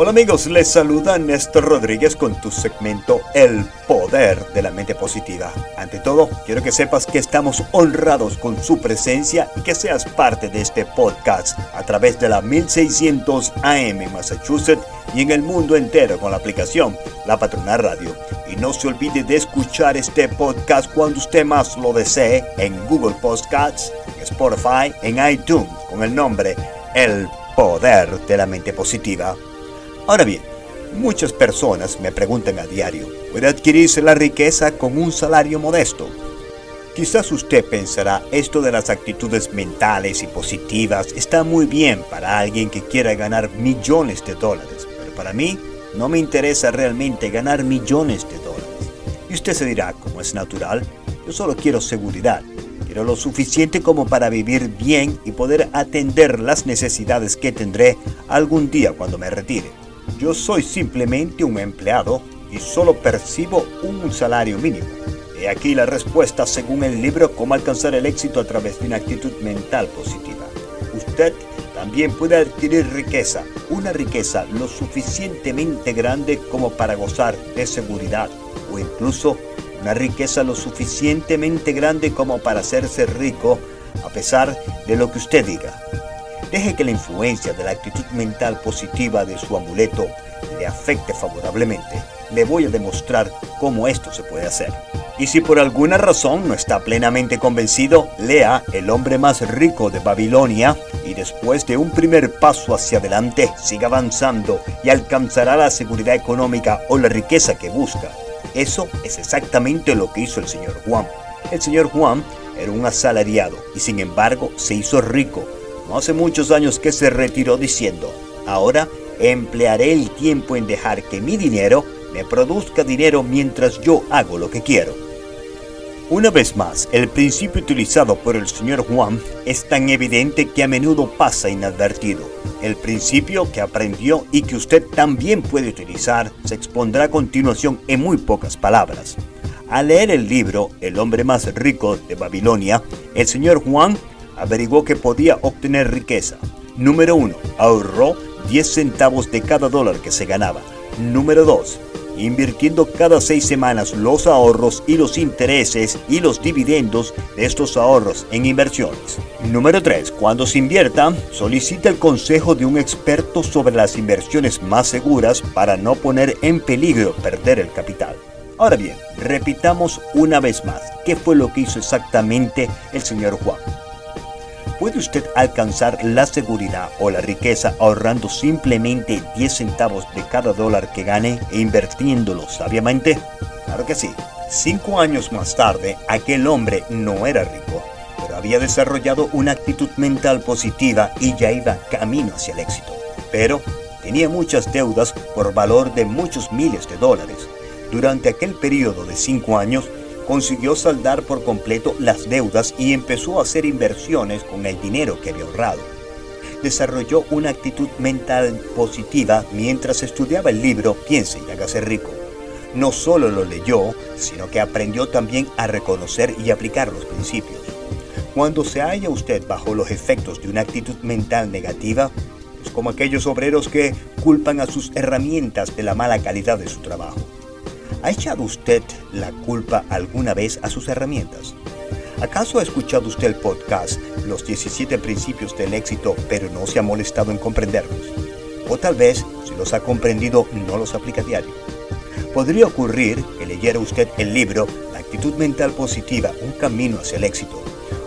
Hola amigos, les saluda Néstor Rodríguez con tu segmento El Poder de la Mente Positiva. Ante todo, quiero que sepas que estamos honrados con su presencia y que seas parte de este podcast a través de la 1600 AM en Massachusetts y en el mundo entero con la aplicación La Patrona Radio. Y no se olvide de escuchar este podcast cuando usted más lo desee en Google Podcasts, Spotify, en iTunes con el nombre El Poder de la Mente Positiva. Ahora bien, muchas personas me preguntan a diario, ¿puede adquirirse la riqueza con un salario modesto? Quizás usted pensará, esto de las actitudes mentales y positivas está muy bien para alguien que quiera ganar millones de dólares, pero para mí no me interesa realmente ganar millones de dólares. Y usted se dirá, como es natural, yo solo quiero seguridad, quiero lo suficiente como para vivir bien y poder atender las necesidades que tendré algún día cuando me retire. Yo soy simplemente un empleado y solo percibo un salario mínimo. He aquí la respuesta según el libro Cómo alcanzar el éxito a través de una actitud mental positiva. Usted también puede adquirir riqueza, una riqueza lo suficientemente grande como para gozar de seguridad o incluso una riqueza lo suficientemente grande como para hacerse rico a pesar de lo que usted diga. Deje que la influencia de la actitud mental positiva de su amuleto le afecte favorablemente. Le voy a demostrar cómo esto se puede hacer. Y si por alguna razón no está plenamente convencido, lea El hombre más rico de Babilonia y después de un primer paso hacia adelante, siga avanzando y alcanzará la seguridad económica o la riqueza que busca. Eso es exactamente lo que hizo el señor Juan. El señor Juan era un asalariado y sin embargo se hizo rico hace muchos años que se retiró diciendo, ahora emplearé el tiempo en dejar que mi dinero me produzca dinero mientras yo hago lo que quiero. Una vez más, el principio utilizado por el señor Juan es tan evidente que a menudo pasa inadvertido. El principio que aprendió y que usted también puede utilizar se expondrá a continuación en muy pocas palabras. Al leer el libro El hombre más rico de Babilonia, el señor Juan averiguó que podía obtener riqueza. Número 1. Ahorró 10 centavos de cada dólar que se ganaba. Número 2. Invirtiendo cada seis semanas los ahorros y los intereses y los dividendos de estos ahorros en inversiones. Número 3. Cuando se invierta, solicita el consejo de un experto sobre las inversiones más seguras para no poner en peligro perder el capital. Ahora bien, repitamos una vez más qué fue lo que hizo exactamente el señor Juan. ¿Puede usted alcanzar la seguridad o la riqueza ahorrando simplemente 10 centavos de cada dólar que gane e invirtiéndolo sabiamente? Claro que sí. Cinco años más tarde, aquel hombre no era rico, pero había desarrollado una actitud mental positiva y ya iba camino hacia el éxito. Pero tenía muchas deudas por valor de muchos miles de dólares. Durante aquel periodo de cinco años, consiguió saldar por completo las deudas y empezó a hacer inversiones con el dinero que había ahorrado. Desarrolló una actitud mental positiva mientras estudiaba el libro Piense y hágase rico. No solo lo leyó, sino que aprendió también a reconocer y aplicar los principios. Cuando se halla usted bajo los efectos de una actitud mental negativa, es como aquellos obreros que culpan a sus herramientas de la mala calidad de su trabajo. ¿Ha echado usted la culpa alguna vez a sus herramientas? ¿Acaso ha escuchado usted el podcast Los 17 Principios del Éxito pero no se ha molestado en comprenderlos? O tal vez, si los ha comprendido, no los aplica a diario. Podría ocurrir que leyera usted el libro La actitud mental positiva, un camino hacia el éxito.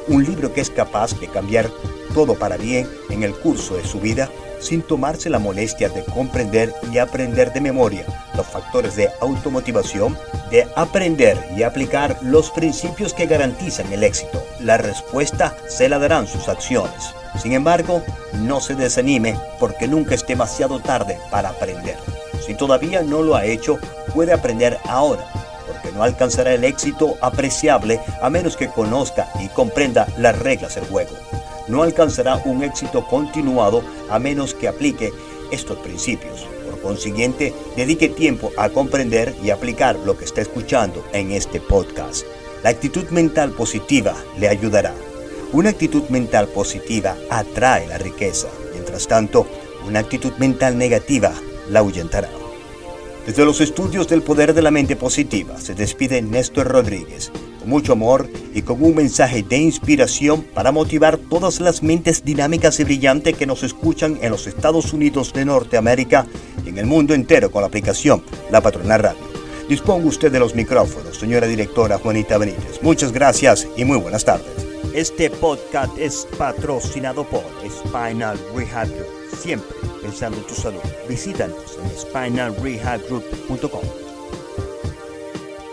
Un libro que es capaz de cambiar todo para bien en el curso de su vida sin tomarse la molestia de comprender y aprender de memoria los factores de automotivación, de aprender y aplicar los principios que garantizan el éxito. La respuesta se la darán sus acciones. Sin embargo, no se desanime porque nunca es demasiado tarde para aprender. Si todavía no lo ha hecho, puede aprender ahora, porque no alcanzará el éxito apreciable a menos que conozca y comprenda las reglas del juego no alcanzará un éxito continuado a menos que aplique estos principios. Por consiguiente, dedique tiempo a comprender y aplicar lo que está escuchando en este podcast. La actitud mental positiva le ayudará. Una actitud mental positiva atrae la riqueza. Mientras tanto, una actitud mental negativa la ahuyentará. Desde los estudios del poder de la mente positiva se despide Néstor Rodríguez, con mucho amor y con un mensaje de inspiración para motivar todas las mentes dinámicas y brillantes que nos escuchan en los Estados Unidos de Norteamérica y en el mundo entero con la aplicación La Patrona Radio. Disponga usted de los micrófonos, señora directora Juanita Benítez. Muchas gracias y muy buenas tardes. Este podcast es patrocinado por Spinal Rehab Group. Siempre pensando en tu salud. Visítanos en spinalrehabgroup.com.